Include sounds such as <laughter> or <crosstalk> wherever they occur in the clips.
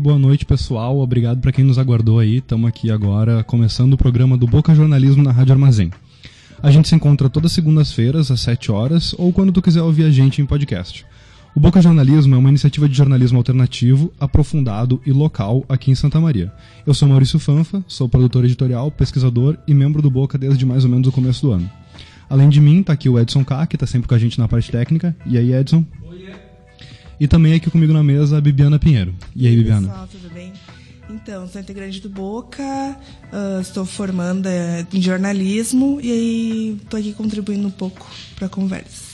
Boa noite, pessoal. Obrigado para quem nos aguardou aí. Estamos aqui agora começando o programa do Boca Jornalismo na Rádio Armazém. A gente se encontra todas segundas-feiras às 7 horas ou quando tu quiser ouvir a gente em podcast. O Boca Jornalismo é uma iniciativa de jornalismo alternativo, aprofundado e local aqui em Santa Maria. Eu sou Maurício Fanfa, sou produtor editorial, pesquisador e membro do Boca desde mais ou menos o começo do ano. Além de mim, tá aqui o Edson K, que tá sempre com a gente na parte técnica. E aí, Edson? E também aqui comigo na mesa a Bibiana Pinheiro. E aí, Bibiana? Pessoal, tudo bem? Então, sou integrante do Boca, uh, estou formanda em jornalismo e aí estou aqui contribuindo um pouco para a conversa.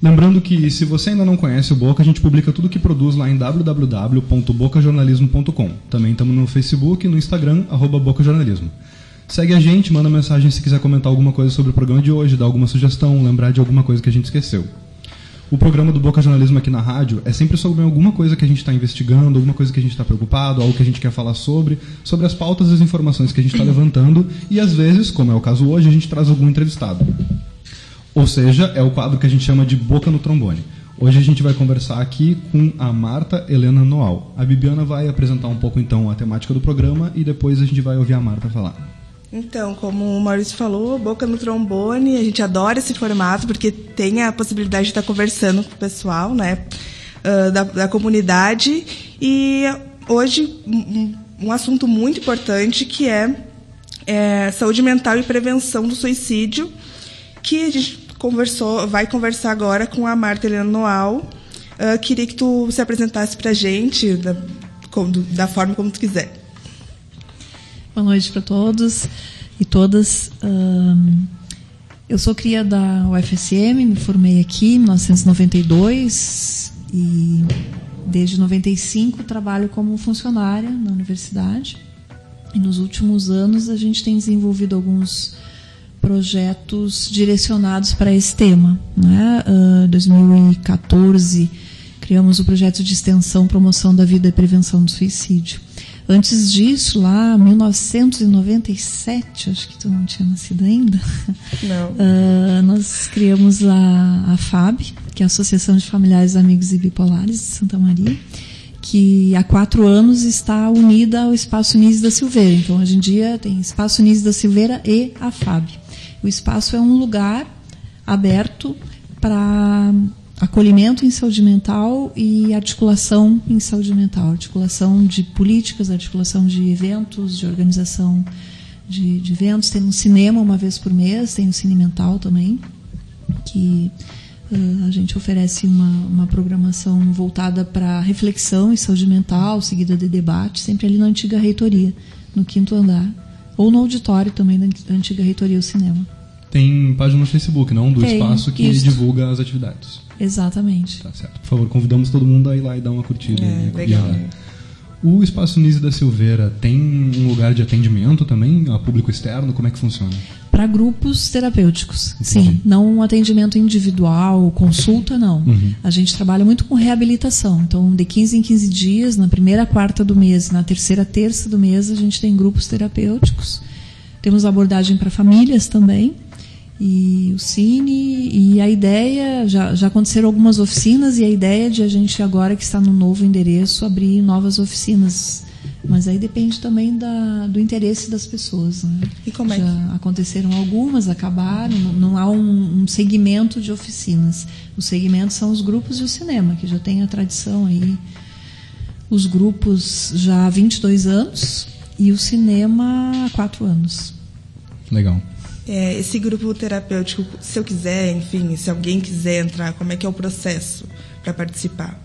Lembrando que se você ainda não conhece o Boca, a gente publica tudo que produz lá em www.bocajornalismo.com. Também estamos no Facebook e no Instagram, arroba Bocajornalismo. Segue a gente, manda mensagem se quiser comentar alguma coisa sobre o programa de hoje, dar alguma sugestão, lembrar de alguma coisa que a gente esqueceu. O programa do Boca Jornalismo aqui na rádio é sempre sobre alguma coisa que a gente está investigando, alguma coisa que a gente está preocupado, algo que a gente quer falar sobre, sobre as pautas e as informações que a gente está levantando e às vezes, como é o caso hoje, a gente traz algum entrevistado. Ou seja, é o quadro que a gente chama de Boca no Trombone. Hoje a gente vai conversar aqui com a Marta Helena Noal. A Bibiana vai apresentar um pouco então a temática do programa e depois a gente vai ouvir a Marta falar. Então, como o Maurício falou, Boca no Trombone, a gente adora esse formato porque tem a possibilidade de estar conversando com o pessoal, né, da, da, comunidade. E hoje, um, um, assunto muito importante que é, é, saúde mental e prevenção do suicídio, que a gente conversou, vai conversar agora com a Marta Helena Noal. Uh, queria que tu se apresentasse para a gente da, da forma como tu quiser. Boa noite para todos e todas. eu sou cria da UFSM, me formei aqui em 1992 e desde 95 trabalho como funcionária na universidade. E nos últimos anos a gente tem desenvolvido alguns projetos direcionados para esse tema. Né? Uh, 2014 criamos o projeto de extensão, promoção da vida e prevenção do suicídio. Antes disso, lá, 1997, acho que tu não tinha nascido ainda. Não. Uh, <laughs> nós criamos a, a FAB, que é a Associação de Familiares, Amigos e Bipolares de Santa Maria, que há quatro anos está unida ao Espaço Nise da Silveira. Então, hoje em dia, tem Espaço Nise da Silveira e a FAB. O espaço é um lugar aberto para acolhimento em saúde mental e articulação em saúde mental, articulação de políticas, articulação de eventos, de organização de, de eventos. Tem um cinema uma vez por mês, tem o um Cine Mental também, que uh, a gente oferece uma, uma programação voltada para reflexão e saúde mental, seguida de debate, sempre ali na antiga reitoria, no quinto andar, ou no auditório também da antiga reitoria, o cinema. Tem página no Facebook, não? Do Tem, espaço que isso. divulga as atividades. Exatamente. Tá certo. Por favor, convidamos todo mundo a ir lá e dar uma curtida. É, e- legal. O Espaço Nise da Silveira tem um lugar de atendimento também, a público externo? Como é que funciona? Para grupos terapêuticos, Entendi. sim. Não um atendimento individual, consulta, não. Uhum. A gente trabalha muito com reabilitação. Então, de 15 em 15 dias, na primeira quarta do mês, na terceira terça do mês, a gente tem grupos terapêuticos. Temos abordagem para famílias também. E o Cine, e a ideia, já, já aconteceram algumas oficinas, e a ideia de a gente, agora que está no novo endereço, abrir novas oficinas. Mas aí depende também da, do interesse das pessoas. Né? E como é que- Já aconteceram algumas, acabaram, não, não há um, um segmento de oficinas. Os segmentos são os grupos e o cinema, que já tem a tradição aí. Os grupos já há 22 anos e o cinema há 4 anos. Legal. É, esse grupo terapêutico, se eu quiser, enfim, se alguém quiser entrar, como é que é o processo para participar?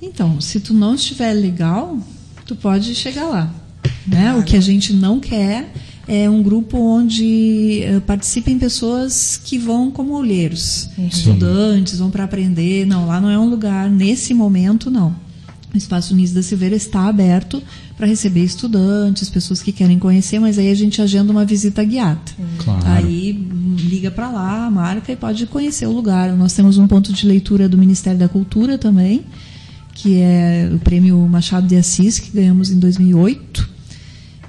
Então, se tu não estiver legal, tu pode chegar lá. Né? Claro. O que a gente não quer é um grupo onde uh, participem pessoas que vão como olheiros, estudantes, vão para aprender. Não, lá não é um lugar, nesse momento, não. O Espaço Unis da Silveira está aberto para receber estudantes, pessoas que querem conhecer, mas aí a gente agenda uma visita guiada. Claro. Aí hum, liga para lá, marca e pode conhecer o lugar. Nós temos um ponto de leitura do Ministério da Cultura também, que é o prêmio Machado de Assis, que ganhamos em 2008.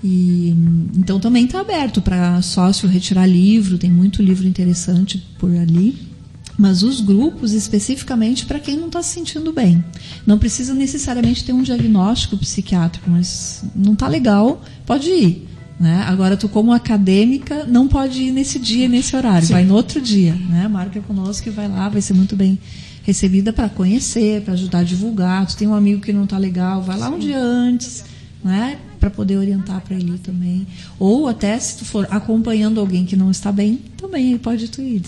E, hum, então também está aberto para sócio retirar livro, tem muito livro interessante por ali. Mas os grupos, especificamente para quem não está se sentindo bem. Não precisa necessariamente ter um diagnóstico psiquiátrico, mas não está legal, pode ir. Né? Agora, tu, como acadêmica, não pode ir nesse dia, nesse horário, vai no outro dia. Né? Marca conosco e vai lá, vai ser muito bem recebida para conhecer, para ajudar a divulgar. Tu tem um amigo que não está legal, vai lá um dia antes, né? para poder orientar para ele também. Ou até se tu for acompanhando alguém que não está bem, também pode tu ir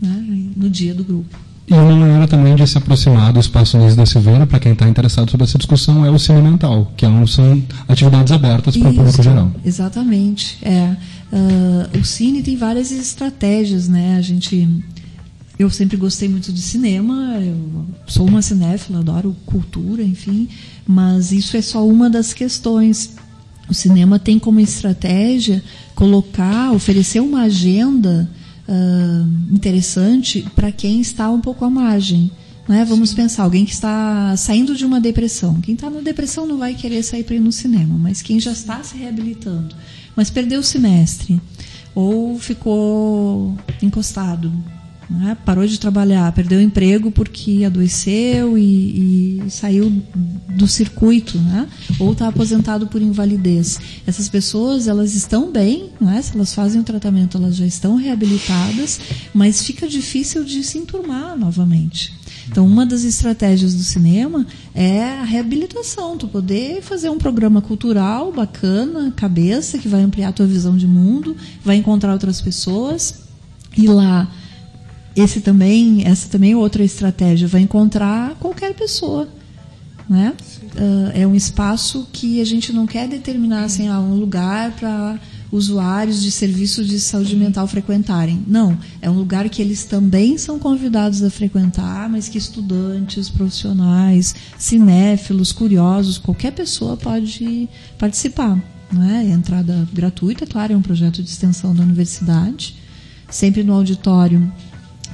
né? no dia do grupo. E uma maneira também de se aproximar do Espaço Luiz da Silveira, para quem está interessado sobre essa discussão, é o Cine Mental, que é são atividades abertas para o público geral. Exatamente. É. Uh, o Cine tem várias estratégias, né? A gente. Eu sempre gostei muito de cinema, eu sou uma cinéfila, adoro cultura, enfim, mas isso é só uma das questões. O cinema tem como estratégia colocar, oferecer uma agenda uh, interessante para quem está um pouco à margem. Né? Vamos Sim. pensar, alguém que está saindo de uma depressão. Quem está na depressão não vai querer sair para ir no cinema, mas quem já está se reabilitando, mas perdeu o semestre, ou ficou encostado, né? parou de trabalhar, perdeu o emprego porque adoeceu e, e saiu do circuito, né? ou está aposentado por invalidez. Essas pessoas elas estão bem, né? se elas fazem o tratamento, elas já estão reabilitadas, mas fica difícil de se enturmar novamente. Então, uma das estratégias do cinema é a reabilitação, tu poder fazer um programa cultural bacana, cabeça, que vai ampliar a tua visão de mundo, vai encontrar outras pessoas, e lá esse também, essa também é outra estratégia, vai encontrar qualquer pessoa. Né? Uh, é um espaço que a gente não quer determinar assim, ah, um lugar para usuários de serviços de saúde mental frequentarem. Não, é um lugar que eles também são convidados a frequentar, mas que estudantes, profissionais, cinéfilos, curiosos, qualquer pessoa pode participar. Né? É entrada gratuita, claro, é um projeto de extensão da universidade, sempre no auditório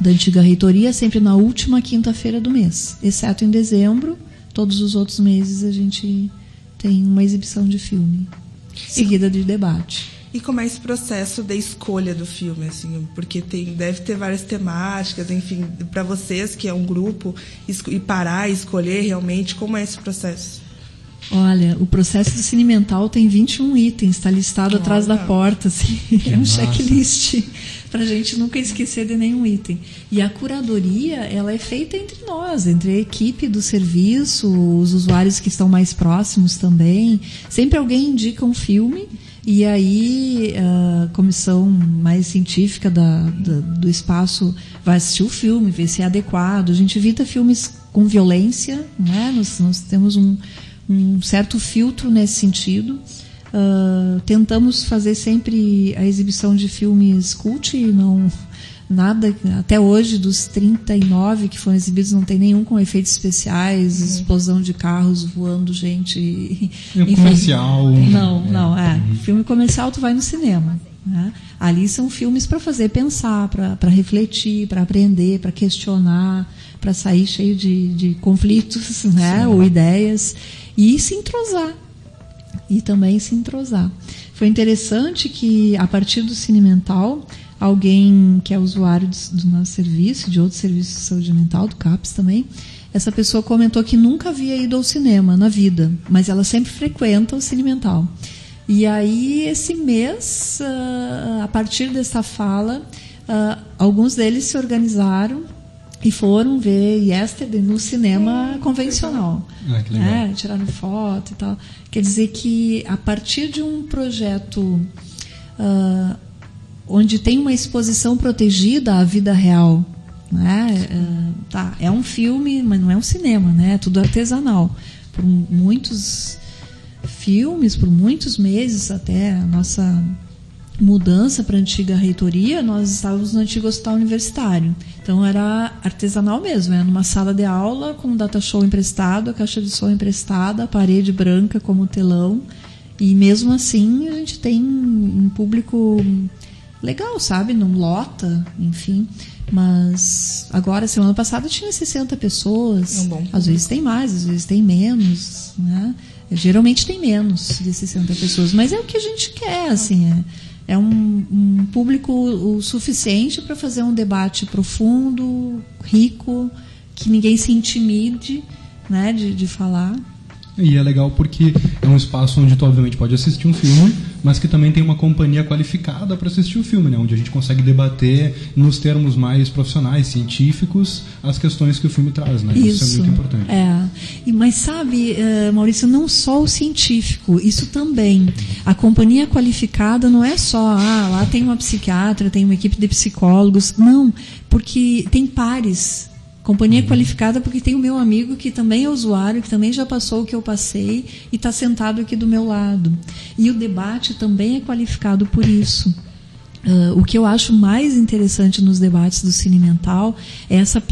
da antiga reitoria, sempre na última quinta-feira do mês, exceto em dezembro. Todos os outros meses a gente tem uma exibição de filme, seguida de debate. E como é esse processo de escolha do filme, assim, porque tem, deve ter várias temáticas, enfim, para vocês que é um grupo e parar e escolher realmente, como é esse processo? Olha, o processo do Cine Mental tem 21 itens, está listado Olha. atrás da porta, assim, <laughs> é um checklist para a gente nunca esquecer de nenhum item. E a curadoria, ela é feita entre nós, entre a equipe do serviço, os usuários que estão mais próximos também. Sempre alguém indica um filme e aí a comissão mais científica da, da, do espaço vai assistir o filme, ver se é adequado. A gente evita filmes com violência, né? nós, nós temos um, um certo filtro nesse sentido. Uh, tentamos fazer sempre a exibição de filmes cult e não nada. Até hoje dos 39 que foram exibidos não tem nenhum com efeitos especiais uhum. explosão de carros voando gente <laughs> enfim, comercial não não é. Uhum. filme comercial tu vai no cinema né? ali são filmes para fazer pensar para refletir para aprender para questionar para sair cheio de, de conflitos né? Ou ideias e se entrosar e também se entrosar. Foi interessante que, a partir do Cine Mental, alguém que é usuário do, nosso serviço, de outro serviço de saúde mental, do CAPS também, essa pessoa comentou que nunca havia ido ao cinema na vida, mas ela sempre frequenta o Cine Mental. E aí, esse mês, ah, a partir dessa fala, ah, alguns deles se organizaram e foram ver Yesterday no cinema convencional. Ah, que legal. Né? Tiraram foto e tal. Quer dizer que a partir de um projeto uh, onde tem uma exposição protegida à vida real. Né? É, tá, é um filme, mas não é um cinema, né? é tudo artesanal. Por muitos filmes, por muitos meses até a nossa mudança para a antiga reitoria, nós estávamos no antigo hospital universitário. Então era artesanal mesmo, era numa sala de aula com um data show emprestado, a caixa de som emprestada, a parede branca como telão. E mesmo assim a gente tem um público legal, sabe? Não lota, enfim. Mas agora, semana passada, tinha 60 pessoas. É um às vezes tem mais, às vezes tem menos. Né? Geralmente tem menos de 60 pessoas. Mas é o que a gente quer, assim. É, é um, um público o suficiente para fazer um debate profundo, rico, que ninguém se intimide né, de, de falar. E é legal porque é um espaço onde tu obviamente pode assistir um filme, mas que também tem uma companhia qualificada para assistir o filme, né? Onde a gente consegue debater nos termos mais profissionais, científicos, as questões que o filme traz, né? Isso, isso é muito importante. É. E, mas sabe, uh, Maurício, não só o científico, isso também. A companhia qualificada não é só, ah, lá tem uma psiquiatra, tem uma equipe de psicólogos. Não, porque tem pares Companhia qualificada porque tem o meu amigo que também é usuário, que também já passou o que eu passei e está sentado aqui do meu lado. E o debate também é qualificado por isso. Uh, o que eu acho mais interessante nos debates do Cine Mental é essa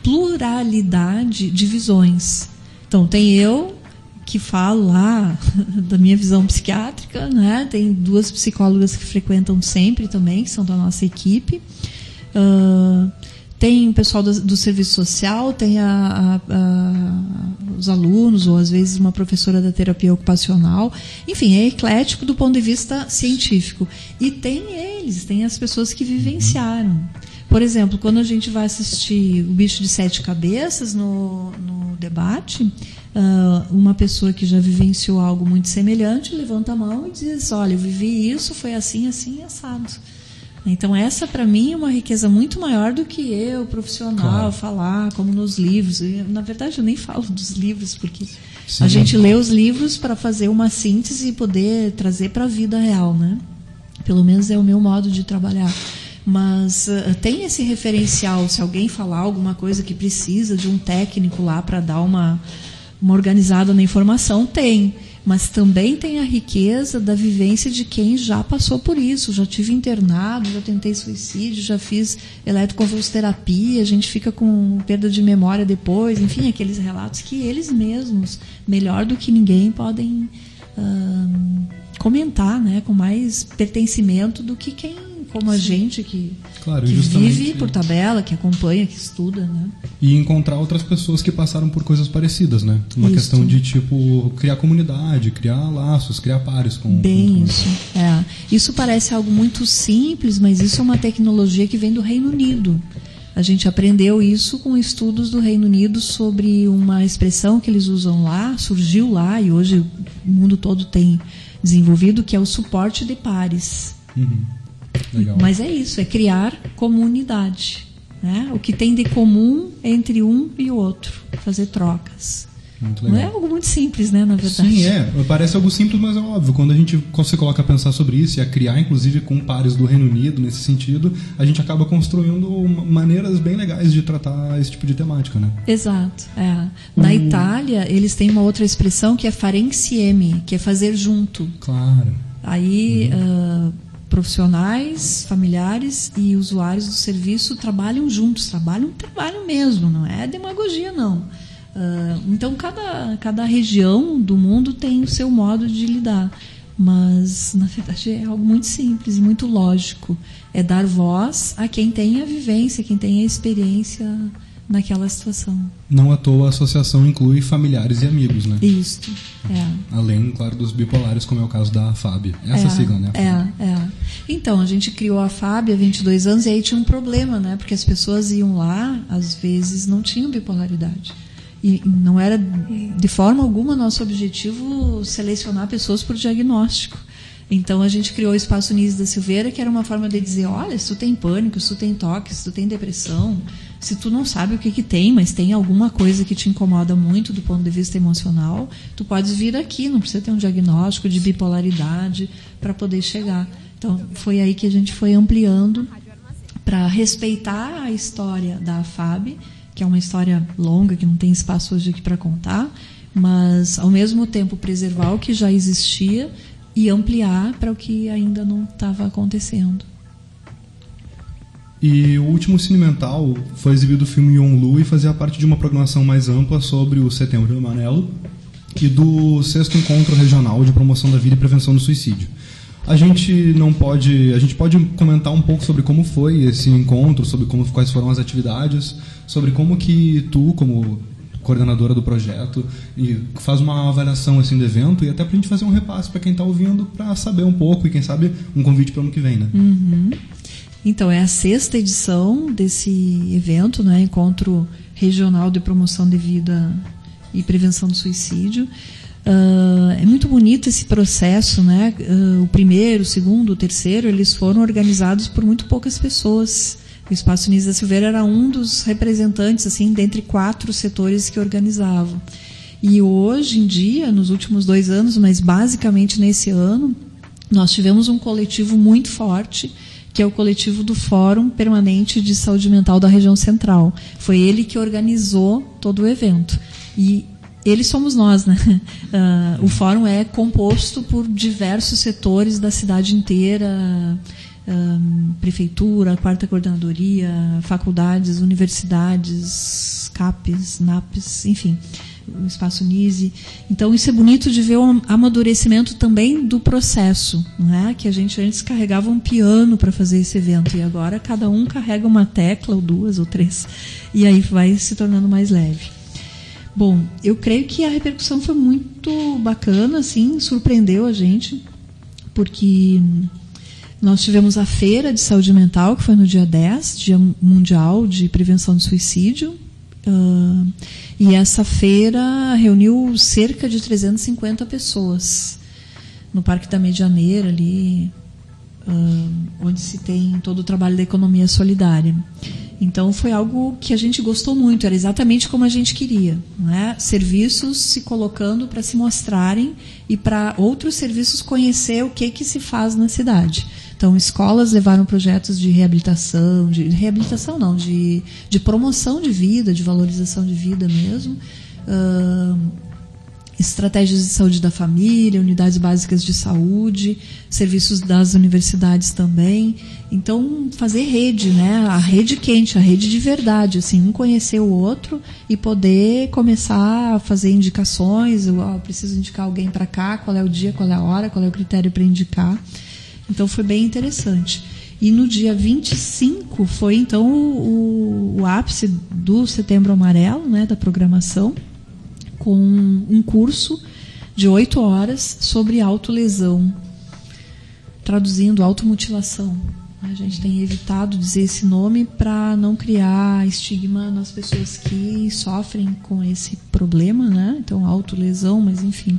pluralidade de visões. Então, tem eu que falo lá <laughs> da minha visão psiquiátrica, né? tem duas psicólogas que frequentam sempre também, que são da nossa equipe. Uh, tem o pessoal do, do serviço social, tem a, a, a, os alunos, ou às vezes uma professora da terapia ocupacional. Enfim, é eclético do ponto de vista científico. E tem eles, tem as pessoas que vivenciaram. Por exemplo, quando a gente vai assistir O Bicho de Sete Cabeças no, no debate, uh, uma pessoa que já vivenciou algo muito semelhante levanta a mão e diz: Olha, eu vivi isso, foi assim, assim, assado. Então essa para mim é uma riqueza muito maior do que eu, profissional, claro. falar como nos livros. E, na verdade eu nem falo dos livros porque Sim. a gente lê os livros para fazer uma síntese e poder trazer para a vida real, né? Pelo menos é o meu modo de trabalhar. Mas uh, tem esse referencial, se alguém falar alguma coisa que precisa de um técnico lá para dar uma, uma organizada na informação, tem mas também tem a riqueza da vivência de quem já passou por isso. Já tive internado, já tentei suicídio, já fiz eletroconvulsoterapia, a gente fica com perda de memória depois, enfim, aqueles relatos que eles mesmos, melhor do que ninguém, podem uh, comentar, né, com mais pertencimento do que quem como a gente que, claro, que vive por tabela, que acompanha, que estuda, né? E encontrar outras pessoas que passaram por coisas parecidas, né? Uma isso. questão de tipo criar comunidade, criar laços, criar pares com. Bem com... isso. É. Isso parece algo muito simples, mas isso é uma tecnologia que vem do Reino Unido. A gente aprendeu isso com estudos do Reino Unido sobre uma expressão que eles usam lá, surgiu lá e hoje o mundo todo tem desenvolvido, que é o suporte de pares. Uhum. Legal. Mas é isso, é criar comunidade. Né? O que tem de comum entre um e o outro, fazer trocas. Não é algo muito simples, né, na verdade. Sim, é. Parece algo simples, mas é óbvio. Quando a gente se coloca a pensar sobre isso e a criar, inclusive, com pares do Reino Unido nesse sentido, a gente acaba construindo maneiras bem legais de tratar esse tipo de temática, né? Exato. É. Na o... Itália, eles têm uma outra expressão que é fare insieme, que é fazer junto. Claro. Aí... Uhum. Uh, profissionais, familiares e usuários do serviço trabalham juntos, trabalham, trabalham mesmo, não é demagogia não. Uh, então cada, cada região do mundo tem o seu modo de lidar, mas na verdade é algo muito simples e muito lógico. É dar voz a quem tem a vivência, quem tem a experiência naquela situação. Não à toa a associação inclui familiares e amigos, né? Isso, é. Além, claro, dos bipolares, como é o caso da FAB. Essa é, sigla, né? É, é. Então, a gente criou a FAB há 22 anos e aí tinha um problema, né? Porque as pessoas iam lá, às vezes não tinham bipolaridade. E não era de forma alguma nosso objetivo selecionar pessoas por diagnóstico. Então a gente criou o Espaço Nise da Silveira, que era uma forma de dizer, olha, se tu tem pânico, se tu tem toque, se tu tem depressão, Se tu não sabe o que, que tem, mas tem alguma coisa que te incomoda muito do ponto de vista emocional, tu podes vir aqui, não precisa ter um diagnóstico de bipolaridade para poder chegar. Então, foi aí que a gente foi ampliando para respeitar a história da FAB, que é uma história longa, que não tem espaço hoje aqui para contar, mas ao mesmo tempo preservar o que já existia e ampliar para o que ainda não estava acontecendo. E o último Cinemental foi exibido o filme Yonlu e fazia parte de uma programação mais ampla sobre o Setembro Amarelo e do sexto encontro regional de promoção da vida e prevenção do suicídio. A gente não pode, a gente pode comentar um pouco sobre como foi esse encontro, sobre como quais foram as atividades, sobre como que tu, como coordenadora do projeto, e faz uma avaliação assim do evento e até para a gente fazer um repasse para quem está ouvindo para saber um pouco e quem sabe um convite para o ano que vem, né? Uhum. Então, é a sexta edição desse evento, né? Encontro Regional de Promoção de Vida e Prevenção do Suicídio. Uh, é muito bonito esse processo, né? Uh, o primeiro, o segundo, o terceiro, eles foram organizados por muito poucas pessoas. O Espaço Nisa da Silveira era um dos representantes, assim, dentre quatro setores que organizavam. E hoje em dia, nos últimos dois anos, mas basicamente nesse ano, nós tivemos um coletivo muito forte que é o coletivo do Fórum Permanente de Saúde Mental da Região Central. Foi ele que organizou todo o evento. E eles somos nós, né? Uh, <laughs> o fórum é composto por diversos setores da cidade inteira, uh, prefeitura, quarta coordenadoria, faculdades, universidades, CAPES, NAPES, enfim o espaço Nise. Então isso é bonito de ver o amadurecimento também do processo, né? Que a gente antes carregava um piano para fazer esse evento e agora cada um carrega uma tecla ou duas ou três e aí vai se tornando mais leve. Bom, eu creio que a repercussão foi muito bacana, assim, surpreendeu a gente, porque nós tivemos a feira de saúde mental, que foi no dia 10, Dia Mundial de Prevenção do Suicídio, Uh, e essa feira reuniu cerca de 350 pessoas no Parque da Medianeira, ali, uh, onde se tem todo o trabalho da economia solidária. Então foi algo que a gente gostou muito, era exatamente como a gente queria. Né? Serviços se colocando para se mostrarem e para outros serviços conhecer o que, que se faz na cidade. Então, escolas levaram projetos de reabilitação, de reabilitação não, de, de promoção de vida, de valorização de vida mesmo. Uh, estratégias de saúde da família, unidades básicas de saúde, serviços das universidades também. Então, fazer rede, né? A rede quente, a rede de verdade, assim, um conhecer o outro e poder começar a fazer indicações, eu, eu preciso indicar alguém para cá, qual é o dia, qual é a hora, qual é o critério para indicar. Então foi bem interessante. E no dia 25 foi então o, o ápice do Setembro Amarelo, né, da programação, com um curso de oito horas sobre autolesão, traduzindo automutilação. A gente tem evitado dizer esse nome para não criar estigma nas pessoas que sofrem com esse problema, né? Então, autolesão, mas enfim.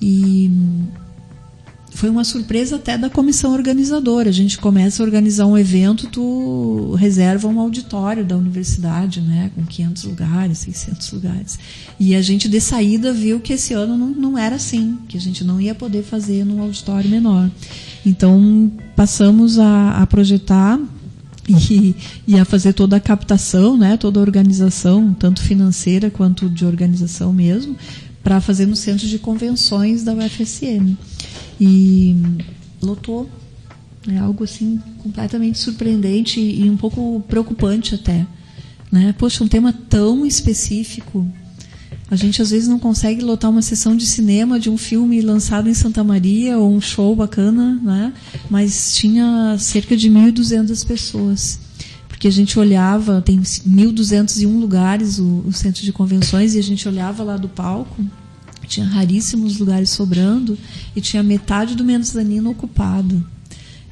E foi uma surpresa até da comissão organizadora. A gente começa a organizar um evento, tu reserva um auditório da universidade, né, com 500 lugares, 600 lugares. E a gente de saída viu que esse ano não, não era assim, que a gente não ia poder fazer num auditório menor. Então passamos a, a projetar <laughs> e, e, a fazer toda a captação, né, toda a organização, tanto financeira quanto de organização mesmo, para fazer no centro de convenções da UFSM e lotou. É algo assim completamente surpreendente e um pouco preocupante até. Né? Poxa, um tema tão específico. A gente às vezes não consegue lotar uma sessão de cinema de um filme lançado em Santa Maria ou um show bacana, né? mas tinha cerca de 1.200 pessoas. Porque a gente olhava, tem 1.201 lugares o, o centro de convenções, e a gente olhava lá do palco tinha raríssimos lugares sobrando e tinha metade do mezanino ocupado.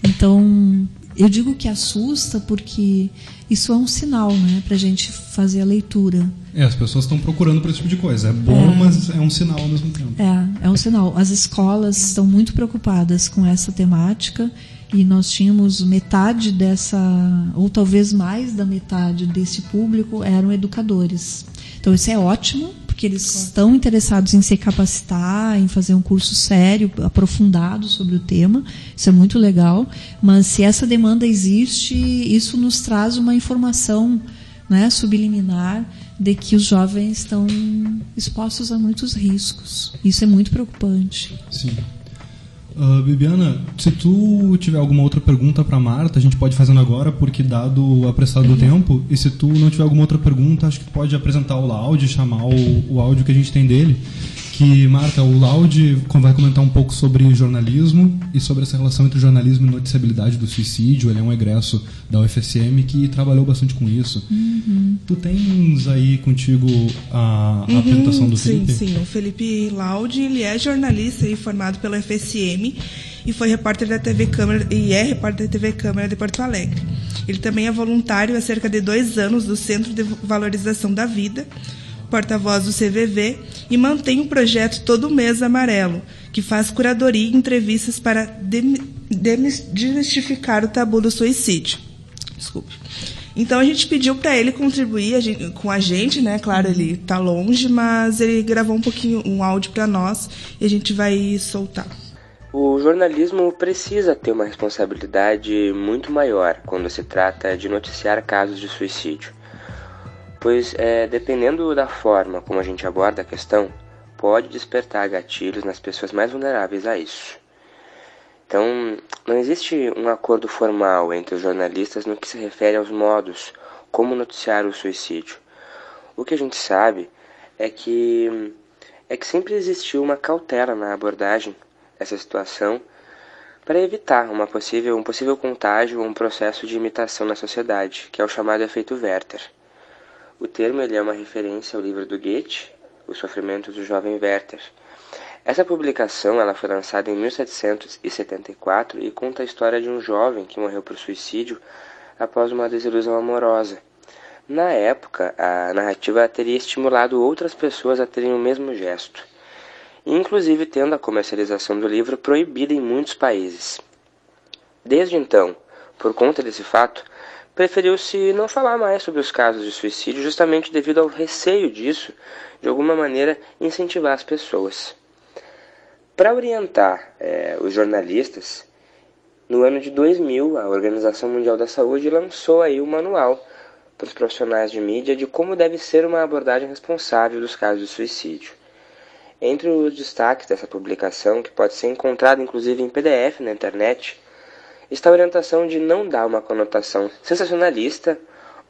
Então, eu digo que assusta porque isso é um sinal, né, para a gente fazer a leitura. É, as pessoas estão procurando por esse tipo de coisa. É bom, é, mas é um sinal ao mesmo tempo. É, é um sinal. As escolas estão muito preocupadas com essa temática e nós tínhamos metade dessa, ou talvez mais da metade desse público eram educadores. Então isso é ótimo, porque eles estão interessados em se capacitar, em fazer um curso sério, aprofundado sobre o tema. Isso é muito legal. Mas se essa demanda existe, isso nos traz uma informação né, subliminar de que os jovens estão expostos a muitos riscos. Isso é muito preocupante. Sim. Uh, Bibiana, se tu tiver alguma outra pergunta para Marta, a gente pode fazendo agora, porque dado o apressado do tempo, e se tu não tiver alguma outra pergunta, acho que pode apresentar o Loud, chamar o, o áudio que a gente tem dele que, Marta, o Laude vai comentar um pouco sobre jornalismo e sobre essa relação entre jornalismo e noticiabilidade do suicídio. Ele é um egresso da UFSM que trabalhou bastante com isso. Uhum. Tu tens aí contigo a, a uhum, apresentação do sim, Felipe? Sim, sim. O Felipe Laude, ele é jornalista e formado pela UFSM e foi repórter da TV Câmara e é repórter da TV Câmara de Porto Alegre. Ele também é voluntário há cerca de dois anos do Centro de Valorização da Vida, porta-voz do CVV, e mantém o projeto Todo Mês Amarelo, que faz curadoria e entrevistas para desmistificar o tabu do suicídio. Desculpe. Então a gente pediu para ele contribuir a gente, com a gente, né? Claro, ele está longe, mas ele gravou um pouquinho um áudio para nós e a gente vai soltar. O jornalismo precisa ter uma responsabilidade muito maior quando se trata de noticiar casos de suicídio pois é, dependendo da forma como a gente aborda a questão, pode despertar gatilhos nas pessoas mais vulneráveis a isso. Então, não existe um acordo formal entre os jornalistas no que se refere aos modos como noticiar o suicídio. O que a gente sabe é que é que sempre existiu uma cautela na abordagem dessa situação para evitar uma possível, um possível contágio ou um processo de imitação na sociedade, que é o chamado efeito Werther. O termo ele é uma referência ao livro do Goethe, O Sofrimento do Jovem Werther. Essa publicação ela foi lançada em 1774 e conta a história de um jovem que morreu por suicídio após uma desilusão amorosa. Na época, a narrativa teria estimulado outras pessoas a terem o mesmo gesto, inclusive tendo a comercialização do livro proibida em muitos países. Desde então, por conta desse fato, preferiu-se não falar mais sobre os casos de suicídio justamente devido ao receio disso, de alguma maneira, incentivar as pessoas. Para orientar é, os jornalistas, no ano de 2000, a Organização Mundial da Saúde lançou aí o um manual para os profissionais de mídia de como deve ser uma abordagem responsável dos casos de suicídio. Entre os destaques dessa publicação, que pode ser encontrado inclusive em PDF na internet, está a orientação de não dar uma conotação sensacionalista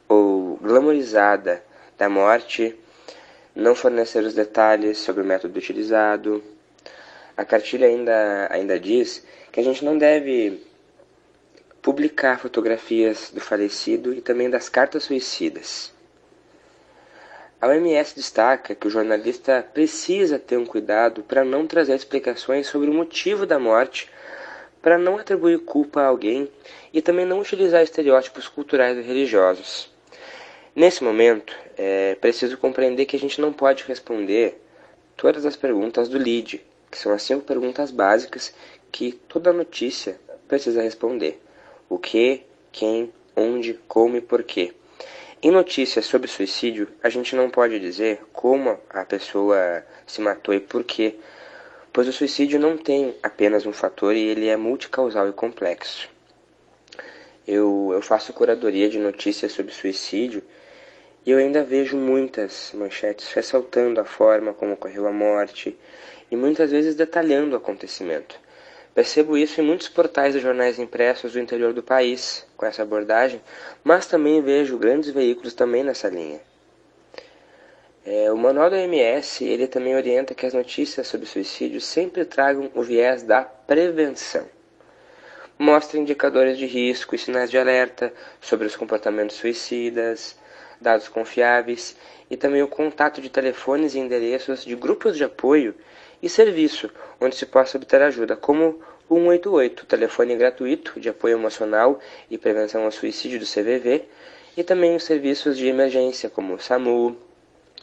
ou glamorizada da morte, não fornecer os detalhes sobre o método utilizado. A cartilha ainda, ainda diz que a gente não deve publicar fotografias do falecido e também das cartas suicidas. A OMS destaca que o jornalista precisa ter um cuidado para não trazer explicações sobre o motivo da morte para não atribuir culpa a alguém e também não utilizar estereótipos culturais e religiosos. Nesse momento, é preciso compreender que a gente não pode responder todas as perguntas do LEAD, que são as cinco perguntas básicas que toda notícia precisa responder: o que, quem, onde, como e porquê. Em notícias sobre suicídio, a gente não pode dizer como a pessoa se matou e por quê, pois o suicídio não tem apenas um fator e ele é multicausal e complexo. Eu, eu faço curadoria de notícias sobre suicídio e eu ainda vejo muitas manchetes ressaltando a forma como ocorreu a morte e muitas vezes detalhando o acontecimento. Percebo isso em muitos portais de jornais impressos do interior do país com essa abordagem, mas também vejo grandes veículos também nessa linha. É, o manual da OMS ele também orienta que as notícias sobre suicídio sempre tragam o viés da prevenção. Mostra indicadores de risco e sinais de alerta sobre os comportamentos suicidas, dados confiáveis e também o contato de telefones e endereços de grupos de apoio e serviço onde se possa obter ajuda, como o 188, telefone gratuito de apoio emocional e prevenção ao suicídio do CVV, e também os serviços de emergência como o SAMU,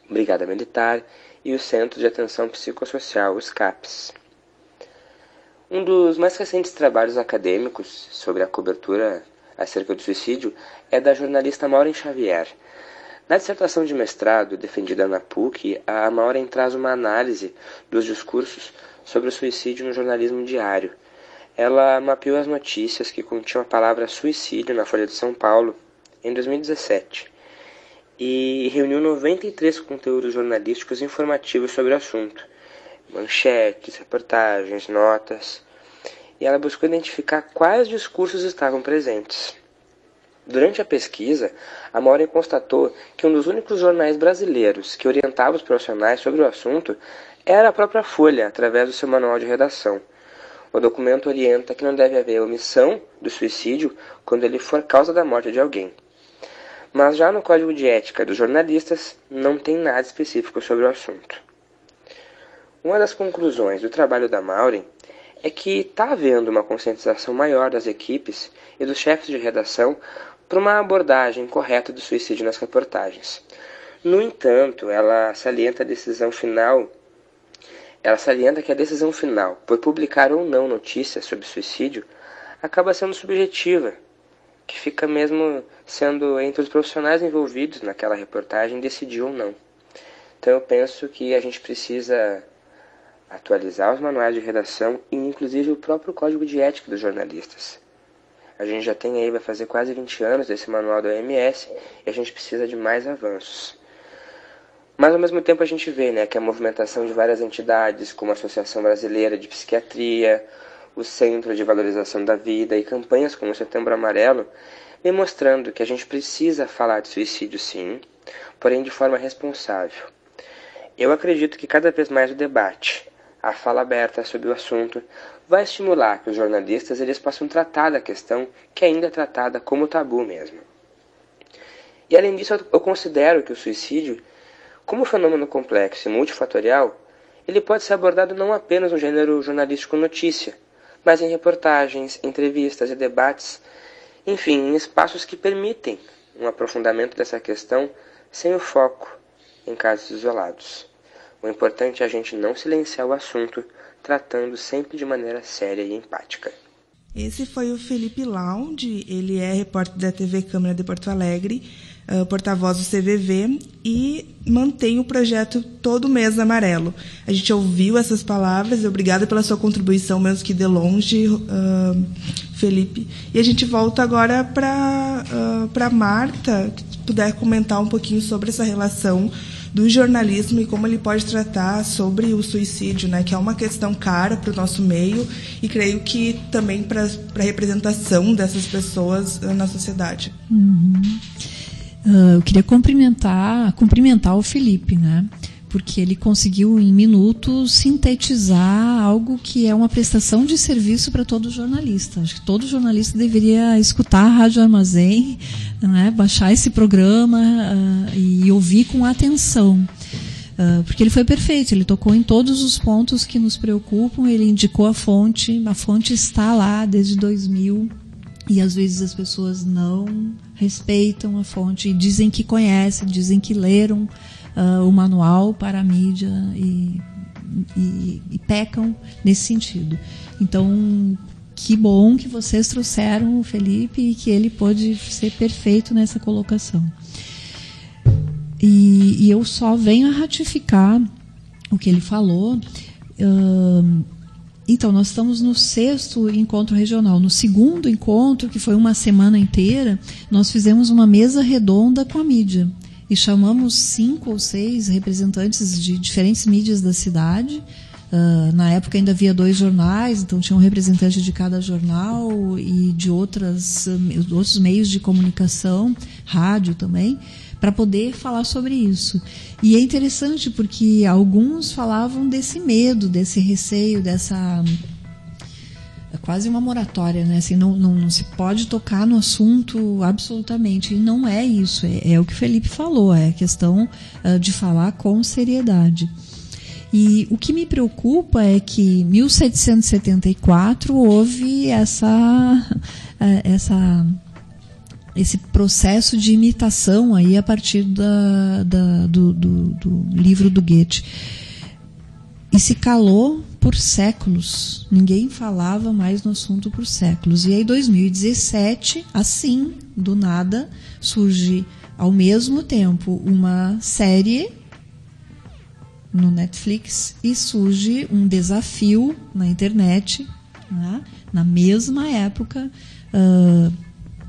Brigada Militar e o Centro de Atenção Psicossocial, os CAPs. Um dos mais recentes trabalhos acadêmicos sobre a cobertura acerca do suicídio é da jornalista Maureen Xavier. Na dissertação de mestrado defendida na PUC, a Maureen traz uma análise dos discursos sobre o suicídio no jornalismo diário. Ela mapeou as notícias que continham a palavra suicídio na Folha de São Paulo em 2017 e reuniu 93 conteúdos jornalísticos informativos sobre o assunto, manchetes, reportagens, notas, e ela buscou identificar quais discursos estavam presentes. Durante a pesquisa, a Maureen constatou que um dos únicos jornais brasileiros que orientava os profissionais sobre o assunto era a própria Folha, através do seu manual de redação. O documento orienta que não deve haver omissão do suicídio quando ele for causa da morte de alguém. Mas já no Código de Ética dos Jornalistas não tem nada específico sobre o assunto. Uma das conclusões do trabalho da Maureen é que está havendo uma conscientização maior das equipes e dos chefes de redação para uma abordagem correta do suicídio nas reportagens. No entanto, ela salienta a decisão final. Ela salienta que a decisão final, por publicar ou não notícias sobre suicídio, acaba sendo subjetiva, que fica mesmo sendo entre os profissionais envolvidos naquela reportagem decidir ou não. Então eu penso que a gente precisa atualizar os manuais de redação e inclusive o próprio código de ética dos jornalistas. A gente já tem aí, vai fazer quase 20 anos desse manual da OMS e a gente precisa de mais avanços. Mas ao mesmo tempo a gente vê né, que a movimentação de várias entidades, como a Associação Brasileira de Psiquiatria, o Centro de Valorização da Vida e campanhas como o Setembro Amarelo, vem mostrando que a gente precisa falar de suicídio sim, porém de forma responsável. Eu acredito que cada vez mais o debate, a fala aberta sobre o assunto vai estimular que os jornalistas eles possam tratar da questão que ainda é tratada como tabu mesmo. E além disso, eu considero que o suicídio, como fenômeno complexo e multifatorial, ele pode ser abordado não apenas no gênero jornalístico notícia, mas em reportagens, entrevistas e debates, enfim, em espaços que permitem um aprofundamento dessa questão sem o foco em casos isolados. O importante é a gente não silenciar o assunto, tratando sempre de maneira séria e empática. Esse foi o Felipe Lounge, ele é repórter da TV Câmara de Porto Alegre, uh, porta-voz do CVV e mantém o projeto Todo Mês Amarelo. A gente ouviu essas palavras, obrigada pela sua contribuição, mesmo que de longe, uh, Felipe. E a gente volta agora para uh, Marta, se puder comentar um pouquinho sobre essa relação do jornalismo e como ele pode tratar sobre o suicídio, né, que é uma questão cara para o nosso meio e creio que também para a representação dessas pessoas na sociedade. Uhum. Uh, eu queria cumprimentar, cumprimentar o Felipe, né? porque ele conseguiu em minutos sintetizar algo que é uma prestação de serviço para todo jornalista. Acho que todo jornalista deveria escutar a Rádio Armazém, né, baixar esse programa uh, e ouvir com atenção. Uh, porque ele foi perfeito, ele tocou em todos os pontos que nos preocupam, ele indicou a fonte, a fonte está lá desde 2000 e às vezes as pessoas não respeitam a fonte e dizem que conhecem, dizem que leram uh, o manual para a mídia e, e, e pecam nesse sentido. Então, que bom que vocês trouxeram o Felipe e que ele pôde ser perfeito nessa colocação. E, e eu só venho a ratificar o que ele falou. Uh, então, nós estamos no sexto encontro regional. No segundo encontro, que foi uma semana inteira, nós fizemos uma mesa redonda com a mídia e chamamos cinco ou seis representantes de diferentes mídias da cidade. Uh, na época ainda havia dois jornais, então tinha um representante de cada jornal e de outras, outros meios de comunicação, rádio também, para poder falar sobre isso. E é interessante porque alguns falavam desse medo, desse receio, dessa é quase uma moratória, né? Assim, não, não, não, se pode tocar no assunto absolutamente. E não é isso, é, é o que o Felipe falou, é a questão uh, de falar com seriedade. E o que me preocupa é que em 1774 houve essa, uh, <laughs> essa, esse processo de imitação aí a partir da, da do, do, do livro do Goethe. E se calou por séculos. Ninguém falava mais no assunto por séculos. E aí, 2017, assim, do nada, surge ao mesmo tempo uma série no Netflix e surge um desafio na internet, né? na mesma época, uh,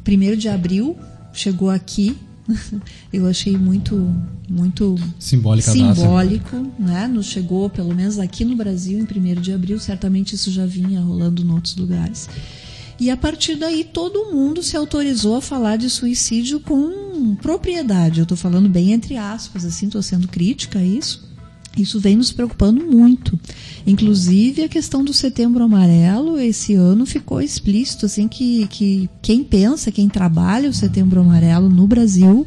1 de abril, chegou aqui. <laughs> Eu achei muito muito Simbólica simbólico, né? Nos chegou, pelo menos aqui no Brasil, em 1 de abril. Certamente isso já vinha rolando em outros lugares. E a partir daí todo mundo se autorizou a falar de suicídio com propriedade. Eu estou falando bem entre aspas, assim, estou sendo crítica a isso. Isso vem nos preocupando muito. Inclusive a questão do setembro amarelo esse ano ficou explícito assim que, que quem pensa, quem trabalha o setembro amarelo no Brasil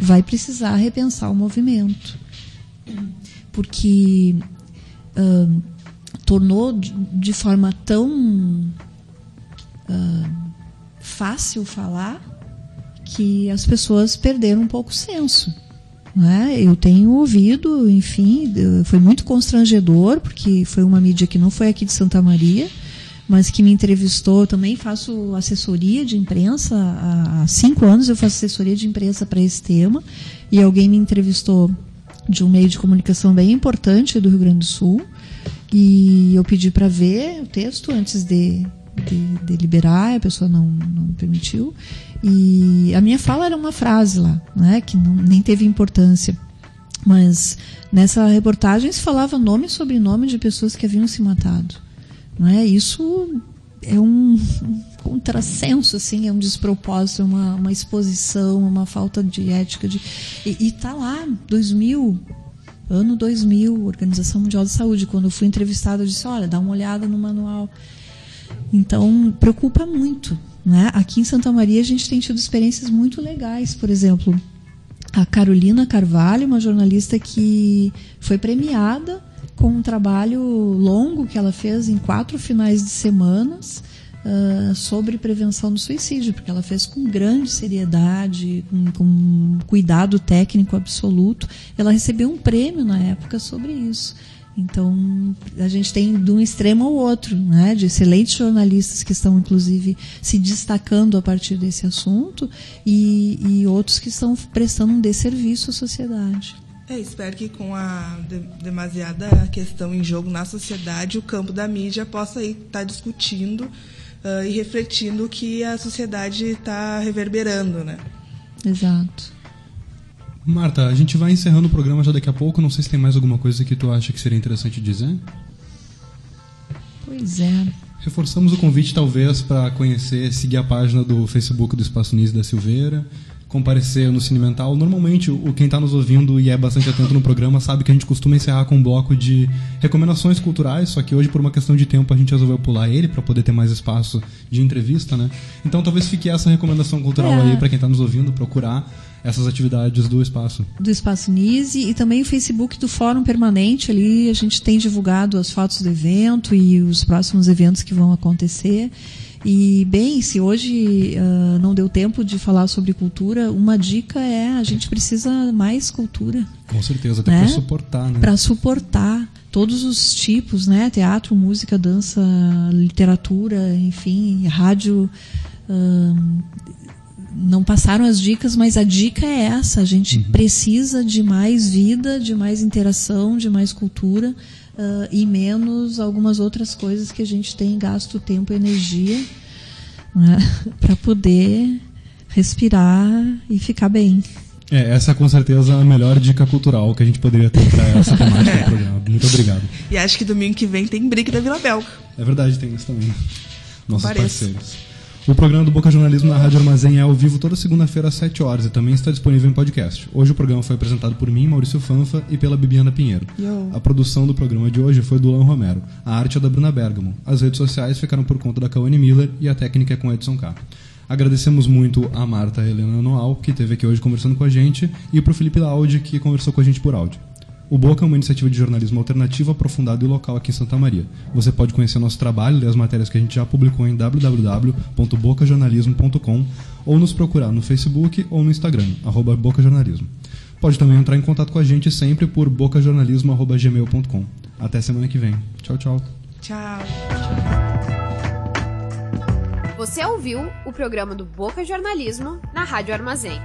vai precisar repensar o movimento. Porque uh, tornou de, de, forma tão uh, fácil falar que as pessoas perderam um pouco o senso. Né? Eu tenho ouvido, enfim, foi muito constrangedor, porque foi uma mídia que não foi aqui de Santa Maria, mas que me entrevistou. Eu também faço assessoria de imprensa. Há cinco anos eu faço assessoria de imprensa para esse tema. E alguém me entrevistou de um meio de comunicação bem importante do Rio Grande do Sul. E eu pedi para ver o texto antes de, de, de liberar, a pessoa não, não permitiu. E a minha fala era uma frase lá, né, que não, nem teve importância. Mas nessa reportagem se falava nome e sobrenome de pessoas que haviam se matado. Não é? Isso é um, um contrassenso, assim, é um despropósito, uma, uma exposição, uma falta de ética. De, e está lá, 2000, ano 2000, Organização Mundial de Saúde. Quando eu fui entrevistada, eu disse: olha, dá uma olhada no manual. Então, preocupa muito. Né? Aqui em Santa Maria a gente tem tido experiências muito legais, por exemplo, a Carolina Carvalho, uma jornalista que foi premiada com um trabalho longo que ela fez em quatro finais de semanas uh, sobre prevenção do suicídio, porque ela fez com grande seriedade, com, com cuidado técnico absoluto. Ela recebeu um prêmio na época sobre isso. Então, a gente tem de um extremo ao outro, né, de excelentes jornalistas que estão, inclusive, se destacando a partir desse assunto e, e outros que estão prestando um desserviço à sociedade. É, espero que com a de, demasiada questão em jogo na sociedade, o campo da mídia possa estar tá discutindo uh, e refletindo o que a sociedade está reverberando, né? Exato. Marta, a gente vai encerrando o programa já daqui a pouco. Não sei se tem mais alguma coisa que tu acha que seria interessante dizer. Pois é. Reforçamos o convite, talvez, para conhecer, seguir a página do Facebook do Espaço Nise da Silveira, comparecer no Cine Mental. Normalmente, o quem está nos ouvindo e é bastante atento no programa sabe que a gente costuma encerrar com um bloco de recomendações culturais, só que hoje, por uma questão de tempo, a gente resolveu pular ele para poder ter mais espaço de entrevista, né? Então, talvez fique essa recomendação cultural é. aí para quem está nos ouvindo, procurar essas atividades do espaço. Do Espaço Nise e também o Facebook do Fórum Permanente. Ali a gente tem divulgado as fotos do evento e os próximos eventos que vão acontecer. E, bem, se hoje uh, não deu tempo de falar sobre cultura, uma dica é a gente precisa mais cultura. Com certeza, até né? para suportar, né? Para suportar todos os tipos, né? Teatro, música, dança, literatura, enfim, rádio. Uh, não passaram as dicas, mas a dica é essa: a gente uhum. precisa de mais vida, de mais interação, de mais cultura uh, e menos algumas outras coisas que a gente tem gasto tempo e energia né, <laughs> para poder respirar e ficar bem. É, essa é com certeza a melhor dica cultural que a gente poderia ter para essa temática do programa. <laughs> Muito obrigado. E acho que domingo que vem tem briga da Vila Belga. É verdade, tem isso também. Nossos parceiros. O programa do Boca Jornalismo na Rádio Armazém é ao vivo toda segunda-feira às 7 horas e também está disponível em podcast. Hoje o programa foi apresentado por mim, Maurício Fanfa, e pela Bibiana Pinheiro. Yo. A produção do programa de hoje foi do Lan Romero. A arte é da Bruna Bergamo. As redes sociais ficaram por conta da Cauane Miller e a técnica é com Edson K. Agradecemos muito a Marta Helena Noal, que esteve aqui hoje conversando com a gente, e para o Felipe Laude, que conversou com a gente por áudio. O Boca é uma iniciativa de jornalismo alternativo, aprofundado e local aqui em Santa Maria. Você pode conhecer nosso trabalho e as matérias que a gente já publicou em www.bocajornalismo.com ou nos procurar no Facebook ou no Instagram, arroba bocajornalismo. Pode também entrar em contato com a gente sempre por bocajornalismo.gmail.com. Até semana que vem. Tchau, tchau. Tchau. Você ouviu o programa do Boca Jornalismo na Rádio Armazém.